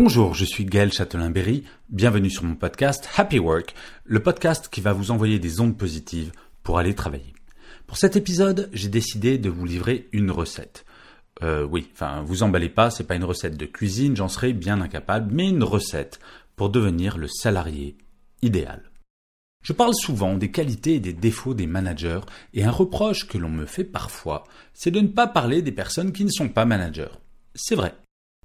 Bonjour, je suis Gaël Châtelain-Berry, bienvenue sur mon podcast Happy Work, le podcast qui va vous envoyer des ondes positives pour aller travailler. Pour cet épisode, j'ai décidé de vous livrer une recette. Euh, oui, enfin, vous emballez pas, c'est pas une recette de cuisine, j'en serais bien incapable, mais une recette pour devenir le salarié idéal. Je parle souvent des qualités et des défauts des managers, et un reproche que l'on me fait parfois, c'est de ne pas parler des personnes qui ne sont pas managers. C'est vrai.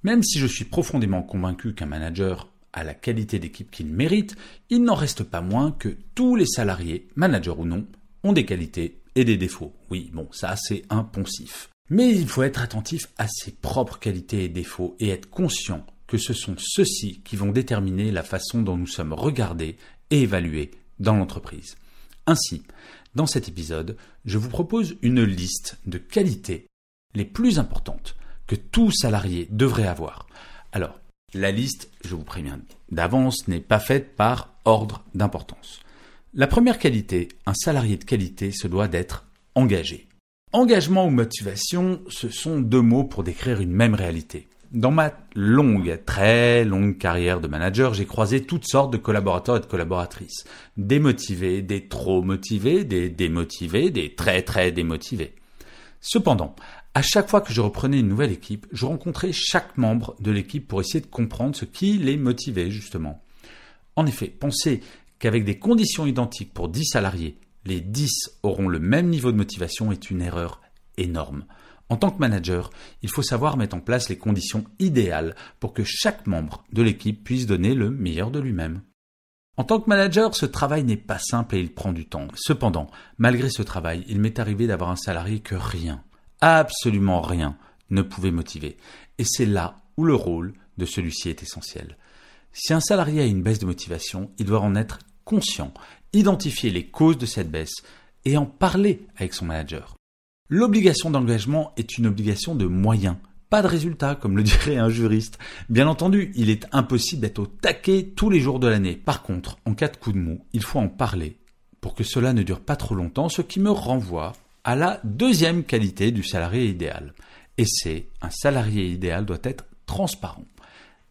Même si je suis profondément convaincu qu'un manager a la qualité d'équipe qu'il mérite, il n'en reste pas moins que tous les salariés, managers ou non, ont des qualités et des défauts. Oui, bon, ça c'est un poncif. Mais il faut être attentif à ses propres qualités et défauts et être conscient que ce sont ceux-ci qui vont déterminer la façon dont nous sommes regardés et évalués dans l'entreprise. Ainsi, dans cet épisode, je vous propose une liste de qualités les plus importantes que tout salarié devrait avoir. Alors, la liste, je vous préviens d'avance, n'est pas faite par ordre d'importance. La première qualité, un salarié de qualité se doit d'être engagé. Engagement ou motivation, ce sont deux mots pour décrire une même réalité. Dans ma longue, très longue carrière de manager, j'ai croisé toutes sortes de collaborateurs et de collaboratrices. Des motivés, des trop motivés, des démotivés, des très très démotivés. Cependant, à chaque fois que je reprenais une nouvelle équipe, je rencontrais chaque membre de l'équipe pour essayer de comprendre ce qui les motivait justement. En effet, penser qu'avec des conditions identiques pour 10 salariés, les 10 auront le même niveau de motivation est une erreur énorme. En tant que manager, il faut savoir mettre en place les conditions idéales pour que chaque membre de l'équipe puisse donner le meilleur de lui-même. En tant que manager, ce travail n'est pas simple et il prend du temps. Cependant, malgré ce travail, il m'est arrivé d'avoir un salarié que rien, absolument rien, ne pouvait motiver. Et c'est là où le rôle de celui-ci est essentiel. Si un salarié a une baisse de motivation, il doit en être conscient, identifier les causes de cette baisse et en parler avec son manager. L'obligation d'engagement est une obligation de moyens, pas de résultat, comme le dirait un juriste. Bien entendu, il est impossible d'être au taquet tous les jours de l'année. Par contre, en cas de coup de mou, il faut en parler pour que cela ne dure pas trop longtemps, ce qui me renvoie à la deuxième qualité du salarié idéal. Et c'est un salarié idéal doit être transparent.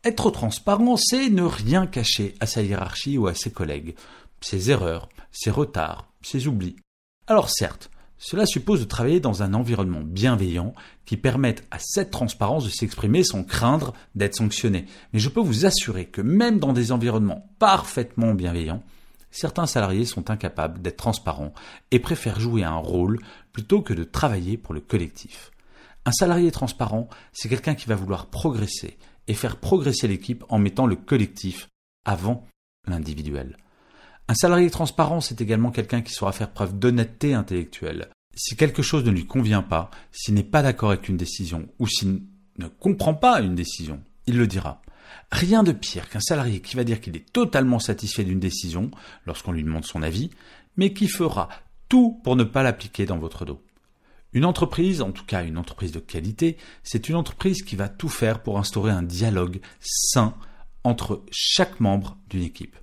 Être transparent, c'est ne rien cacher à sa hiérarchie ou à ses collègues, ses erreurs, ses retards, ses oublis. Alors certes, cela suppose de travailler dans un environnement bienveillant qui permette à cette transparence de s'exprimer sans craindre d'être sanctionné. Mais je peux vous assurer que même dans des environnements parfaitement bienveillants, certains salariés sont incapables d'être transparents et préfèrent jouer un rôle plutôt que de travailler pour le collectif. Un salarié transparent, c'est quelqu'un qui va vouloir progresser et faire progresser l'équipe en mettant le collectif avant l'individuel. Un salarié transparent, c'est également quelqu'un qui saura faire preuve d'honnêteté intellectuelle. Si quelque chose ne lui convient pas, s'il n'est pas d'accord avec une décision, ou s'il ne comprend pas une décision, il le dira. Rien de pire qu'un salarié qui va dire qu'il est totalement satisfait d'une décision lorsqu'on lui demande son avis, mais qui fera tout pour ne pas l'appliquer dans votre dos. Une entreprise, en tout cas une entreprise de qualité, c'est une entreprise qui va tout faire pour instaurer un dialogue sain entre chaque membre d'une équipe.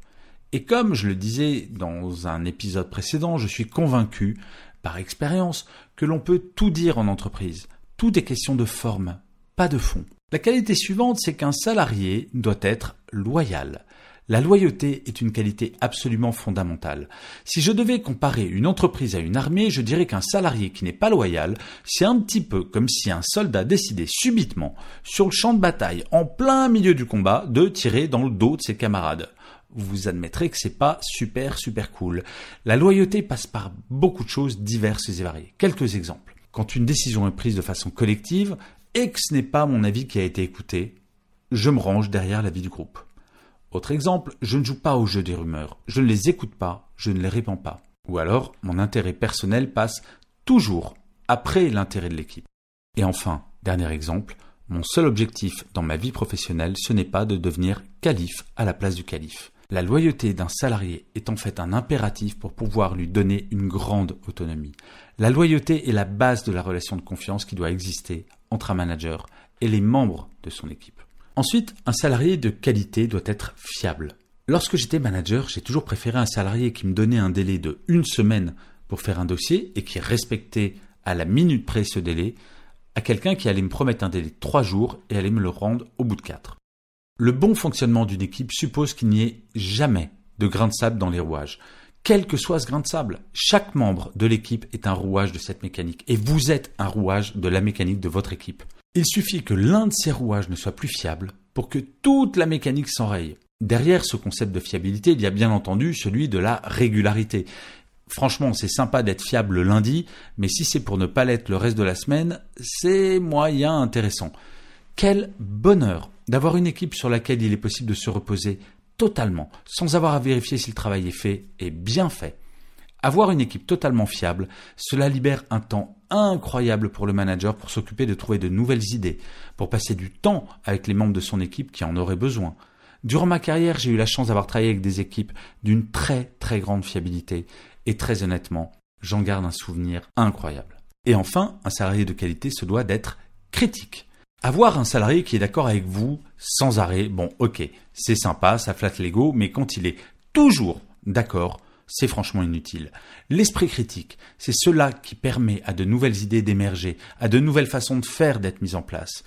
Et comme je le disais dans un épisode précédent, je suis convaincu, par expérience, que l'on peut tout dire en entreprise. Tout est question de forme, pas de fond. La qualité suivante, c'est qu'un salarié doit être loyal. La loyauté est une qualité absolument fondamentale. Si je devais comparer une entreprise à une armée, je dirais qu'un salarié qui n'est pas loyal, c'est un petit peu comme si un soldat décidait subitement, sur le champ de bataille, en plein milieu du combat, de tirer dans le dos de ses camarades vous admettrez que c'est pas super super cool. La loyauté passe par beaucoup de choses diverses et variées. Quelques exemples. Quand une décision est prise de façon collective et que ce n'est pas mon avis qui a été écouté, je me range derrière l'avis du groupe. Autre exemple, je ne joue pas au jeu des rumeurs. Je ne les écoute pas, je ne les répands pas. Ou alors, mon intérêt personnel passe toujours après l'intérêt de l'équipe. Et enfin, dernier exemple, mon seul objectif dans ma vie professionnelle, ce n'est pas de devenir calife à la place du calife. La loyauté d'un salarié est en fait un impératif pour pouvoir lui donner une grande autonomie. La loyauté est la base de la relation de confiance qui doit exister entre un manager et les membres de son équipe. Ensuite, un salarié de qualité doit être fiable. Lorsque j'étais manager, j'ai toujours préféré un salarié qui me donnait un délai de une semaine pour faire un dossier et qui respectait à la minute près ce délai, à quelqu'un qui allait me promettre un délai de trois jours et allait me le rendre au bout de quatre. Le bon fonctionnement d'une équipe suppose qu'il n'y ait jamais de grain de sable dans les rouages. Quel que soit ce grain de sable, chaque membre de l'équipe est un rouage de cette mécanique et vous êtes un rouage de la mécanique de votre équipe. Il suffit que l'un de ces rouages ne soit plus fiable pour que toute la mécanique s'enraye. Derrière ce concept de fiabilité, il y a bien entendu celui de la régularité. Franchement, c'est sympa d'être fiable le lundi, mais si c'est pour ne pas l'être le reste de la semaine, c'est moyen intéressant. Quel bonheur d'avoir une équipe sur laquelle il est possible de se reposer totalement, sans avoir à vérifier si le travail est fait et bien fait. Avoir une équipe totalement fiable, cela libère un temps incroyable pour le manager pour s'occuper de trouver de nouvelles idées, pour passer du temps avec les membres de son équipe qui en auraient besoin. Durant ma carrière, j'ai eu la chance d'avoir travaillé avec des équipes d'une très très grande fiabilité et très honnêtement, j'en garde un souvenir incroyable. Et enfin, un salarié de qualité se doit d'être critique. Avoir un salarié qui est d'accord avec vous sans arrêt, bon ok, c'est sympa, ça flatte l'ego, mais quand il est toujours d'accord, c'est franchement inutile. L'esprit critique, c'est cela qui permet à de nouvelles idées d'émerger, à de nouvelles façons de faire d'être mises en place.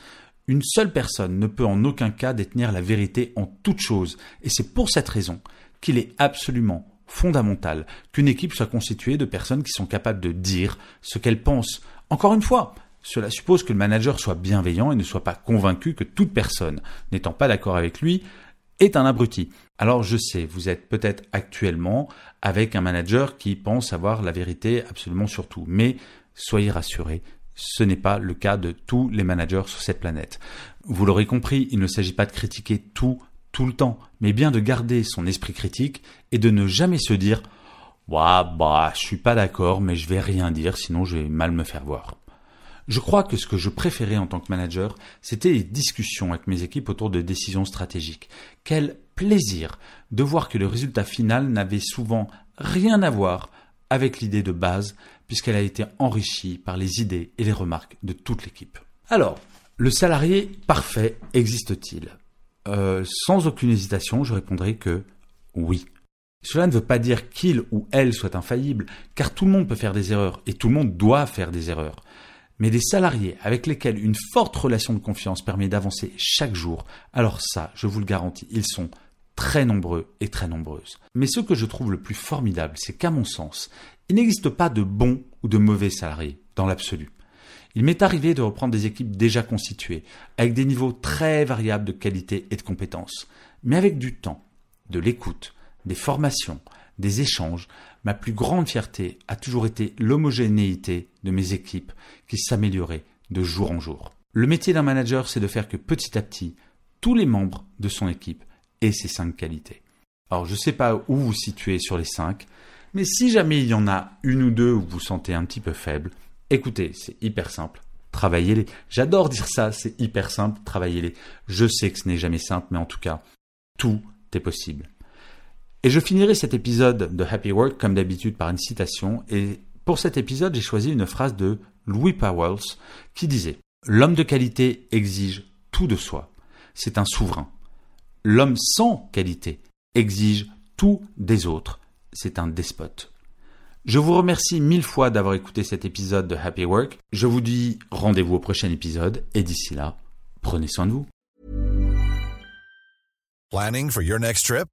Une seule personne ne peut en aucun cas détenir la vérité en toute chose, et c'est pour cette raison qu'il est absolument fondamental qu'une équipe soit constituée de personnes qui sont capables de dire ce qu'elles pensent. Encore une fois, cela suppose que le manager soit bienveillant et ne soit pas convaincu que toute personne n'étant pas d'accord avec lui est un abruti. Alors je sais, vous êtes peut-être actuellement avec un manager qui pense avoir la vérité absolument sur tout, mais soyez rassurés, ce n'est pas le cas de tous les managers sur cette planète. Vous l'aurez compris, il ne s'agit pas de critiquer tout tout le temps, mais bien de garder son esprit critique et de ne jamais se dire bah, bah, je suis pas d'accord, mais je vais rien dire, sinon je vais mal me faire voir. Je crois que ce que je préférais en tant que manager, c'était les discussions avec mes équipes autour de décisions stratégiques. Quel plaisir de voir que le résultat final n'avait souvent rien à voir avec l'idée de base, puisqu'elle a été enrichie par les idées et les remarques de toute l'équipe. Alors, le salarié parfait existe-t-il? Euh, Sans aucune hésitation, je répondrai que oui. Cela ne veut pas dire qu'il ou elle soit infaillible, car tout le monde peut faire des erreurs, et tout le monde doit faire des erreurs mais des salariés avec lesquels une forte relation de confiance permet d'avancer chaque jour, alors ça, je vous le garantis, ils sont très nombreux et très nombreuses. Mais ce que je trouve le plus formidable, c'est qu'à mon sens, il n'existe pas de bons ou de mauvais salariés, dans l'absolu. Il m'est arrivé de reprendre des équipes déjà constituées, avec des niveaux très variables de qualité et de compétences, mais avec du temps, de l'écoute, des formations, des échanges, ma plus grande fierté a toujours été l'homogénéité de mes équipes qui s'amélioraient de jour en jour. Le métier d'un manager, c'est de faire que petit à petit, tous les membres de son équipe aient ces cinq qualités. Alors, je ne sais pas où vous situez sur les cinq, mais si jamais il y en a une ou deux où vous vous sentez un petit peu faible, écoutez, c'est hyper simple. Travaillez-les. J'adore dire ça, c'est hyper simple, travaillez-les. Je sais que ce n'est jamais simple, mais en tout cas, tout est possible. Et je finirai cet épisode de Happy Work comme d'habitude par une citation. Et pour cet épisode, j'ai choisi une phrase de Louis Powells qui disait L'homme de qualité exige tout de soi. C'est un souverain. L'homme sans qualité exige tout des autres. C'est un despote. Je vous remercie mille fois d'avoir écouté cet épisode de Happy Work. Je vous dis rendez-vous au prochain épisode et d'ici là, prenez soin de vous. Planning for your next trip?